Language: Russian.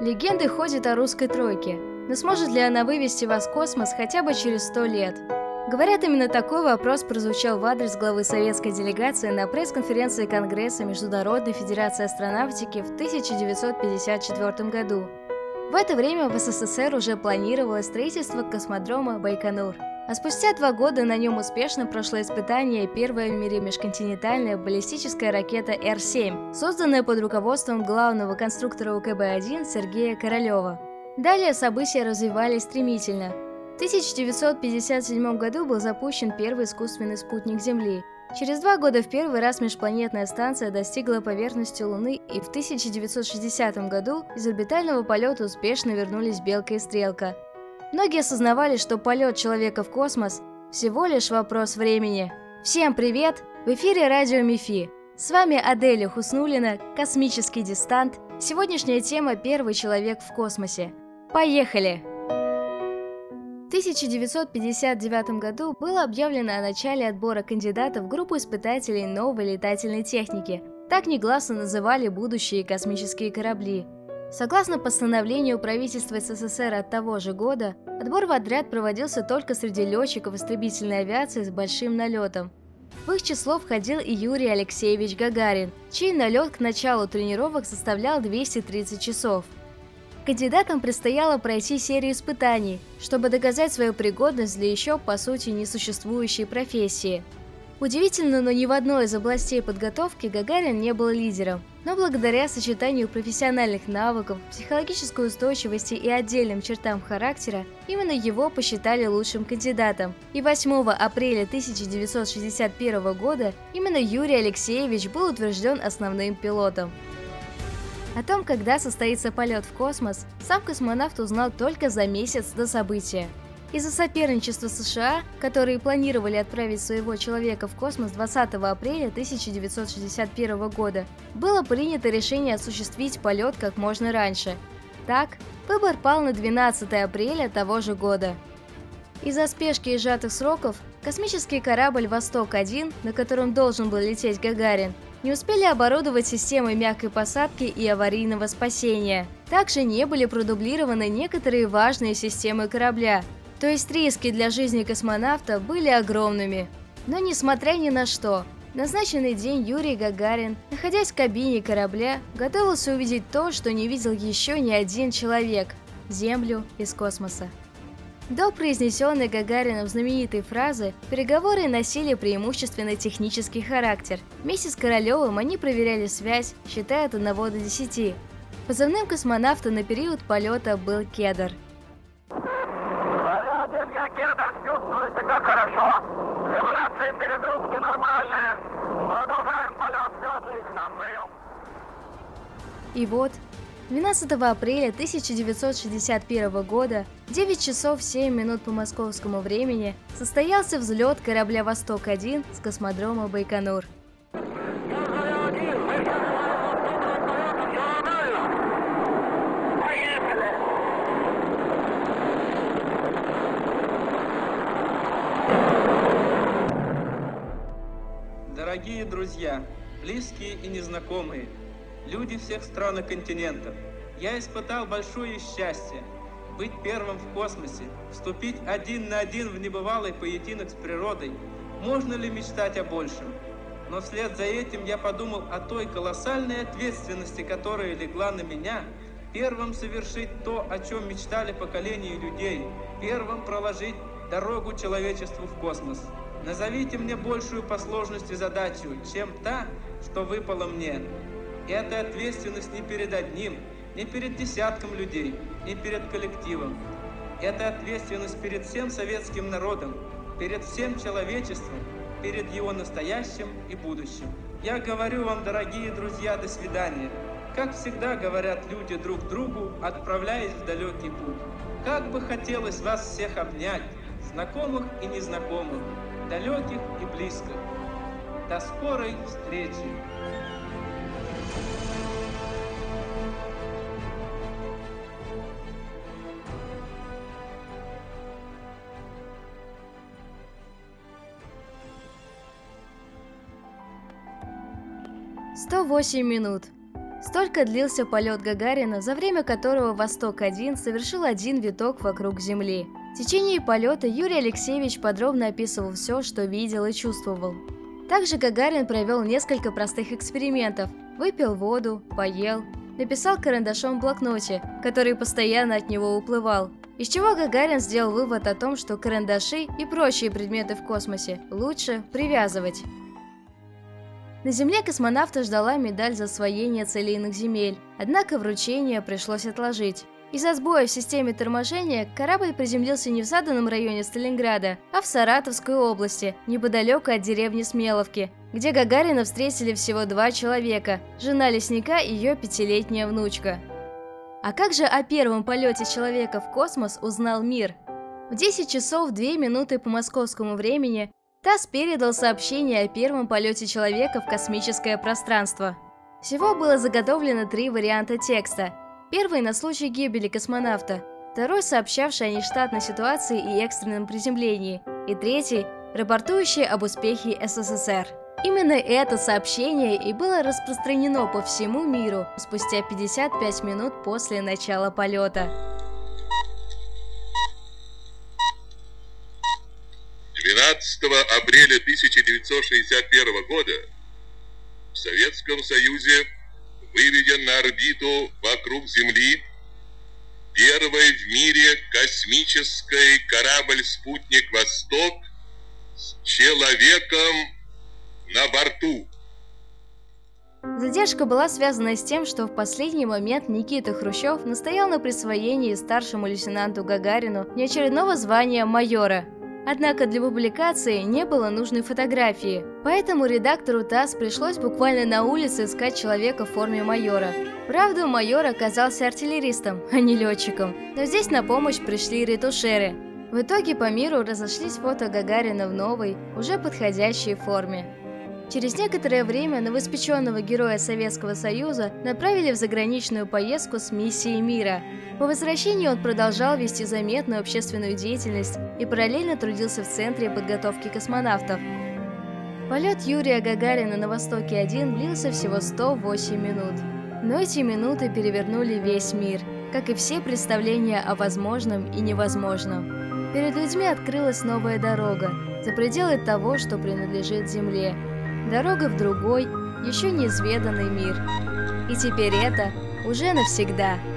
Легенды ходят о русской тройке, но сможет ли она вывести вас в космос хотя бы через сто лет? Говорят, именно такой вопрос прозвучал в адрес главы советской делегации на пресс-конференции Конгресса Международной Федерации астронавтики в 1954 году. В это время в СССР уже планировалось строительство космодрома Байконур – а спустя два года на нем успешно прошло испытание первая в мире межконтинентальная баллистическая ракета Р-7, созданная под руководством главного конструктора УКБ-1 Сергея Королева. Далее события развивались стремительно. В 1957 году был запущен первый искусственный спутник Земли. Через два года в первый раз межпланетная станция достигла поверхности Луны, и в 1960 году из орбитального полета успешно вернулись Белка и Стрелка – Многие осознавали, что полет человека в космос – всего лишь вопрос времени. Всем привет! В эфире радио МИФИ. С вами Аделя Хуснулина, космический дистант. Сегодняшняя тема – первый человек в космосе. Поехали! В 1959 году было объявлено о начале отбора кандидатов в группу испытателей новой летательной техники. Так негласно называли будущие космические корабли – Согласно постановлению правительства СССР от того же года, отбор в отряд проводился только среди летчиков истребительной авиации с большим налетом. В их число входил и Юрий Алексеевич Гагарин, чей налет к началу тренировок составлял 230 часов. Кандидатам предстояло пройти серию испытаний, чтобы доказать свою пригодность для еще, по сути, несуществующей профессии – Удивительно, но ни в одной из областей подготовки Гагарин не был лидером. Но благодаря сочетанию профессиональных навыков, психологической устойчивости и отдельным чертам характера, именно его посчитали лучшим кандидатом. И 8 апреля 1961 года именно Юрий Алексеевич был утвержден основным пилотом. О том, когда состоится полет в космос, сам космонавт узнал только за месяц до события. Из-за соперничества США, которые планировали отправить своего человека в космос 20 апреля 1961 года, было принято решение осуществить полет как можно раньше. Так, выбор пал на 12 апреля того же года. Из-за спешки и сжатых сроков космический корабль «Восток-1», на котором должен был лететь Гагарин, не успели оборудовать системой мягкой посадки и аварийного спасения. Также не были продублированы некоторые важные системы корабля, то есть риски для жизни космонавта были огромными. Но несмотря ни на что, назначенный день Юрий Гагарин, находясь в кабине корабля, готовился увидеть то, что не видел еще ни один человек – Землю из космоса. До произнесенной Гагарином знаменитой фразы переговоры носили преимущественно технический характер. Вместе с Королевым они проверяли связь, считая от 1 до 10. Позывным космонавта на период полета был Кедр, себя хорошо. Вибрации перегрузки нормальные. Продолжаем полет, все отлично. И вот, 12 апреля 1961 года, 9 часов 7 минут по московскому времени, состоялся взлет корабля «Восток-1» с космодрома Байконур – Дорогие друзья, близкие и незнакомые, люди всех стран и континентов, я испытал большое счастье быть первым в космосе, вступить один на один в небывалый поединок с природой. Можно ли мечтать о большем? Но вслед за этим я подумал о той колоссальной ответственности, которая легла на меня, первым совершить то, о чем мечтали поколения людей, первым проложить дорогу человечеству в космос. Назовите мне большую по сложности задачу, чем та, что выпала мне. И эта ответственность не перед одним, не перед десятком людей, не перед коллективом. Это ответственность перед всем советским народом, перед всем человечеством, перед его настоящим и будущим. Я говорю вам, дорогие друзья, до свидания. Как всегда говорят люди друг другу, отправляясь в далекий путь. Как бы хотелось вас всех обнять, знакомых и незнакомых, далеких и близких. До скорой встречи! Сто восемь минут. Столько длился полет Гагарина, за время которого «Восток-1» совершил один виток вокруг Земли. В течение полета Юрий Алексеевич подробно описывал все, что видел и чувствовал. Также Гагарин провел несколько простых экспериментов. Выпил воду, поел, написал карандашом в блокноте, который постоянно от него уплывал. Из чего Гагарин сделал вывод о том, что карандаши и прочие предметы в космосе лучше привязывать. На Земле космонавта ждала медаль за освоение целейных земель, однако вручение пришлось отложить. Из-за сбоя в системе торможения корабль приземлился не в заданном районе Сталинграда, а в Саратовской области, неподалеку от деревни Смеловки, где Гагарина встретили всего два человека – жена лесника и ее пятилетняя внучка. А как же о первом полете человека в космос узнал мир? В 10 часов 2 минуты по московскому времени ТАСС передал сообщение о первом полете человека в космическое пространство. Всего было заготовлено три варианта текста. Первый на случай гибели космонавта, второй сообщавший о нештатной ситуации и экстренном приземлении, и третий рапортующий об успехе СССР. Именно это сообщение и было распространено по всему миру спустя 55 минут после начала полета. 12 апреля 1961 года в Советском Союзе выведен на орбиту вокруг Земли первый в мире космический корабль-спутник «Восток» с человеком на борту. Задержка была связана с тем, что в последний момент Никита Хрущев настоял на присвоении старшему лейтенанту Гагарину неочередного звания майора – Однако для публикации не было нужной фотографии, поэтому редактору ТАСС пришлось буквально на улице искать человека в форме майора. Правда, майор оказался артиллеристом, а не летчиком, но здесь на помощь пришли ретушеры. В итоге по миру разошлись фото Гагарина в новой, уже подходящей форме. Через некоторое время новоиспеченного героя Советского Союза направили в заграничную поездку с миссией мира. По возвращении он продолжал вести заметную общественную деятельность и параллельно трудился в Центре подготовки космонавтов. Полет Юрия Гагарина на Востоке-1 длился всего 108 минут. Но эти минуты перевернули весь мир, как и все представления о возможном и невозможном. Перед людьми открылась новая дорога, за пределы того, что принадлежит Земле – дорога в другой, еще неизведанный мир. И теперь это уже навсегда –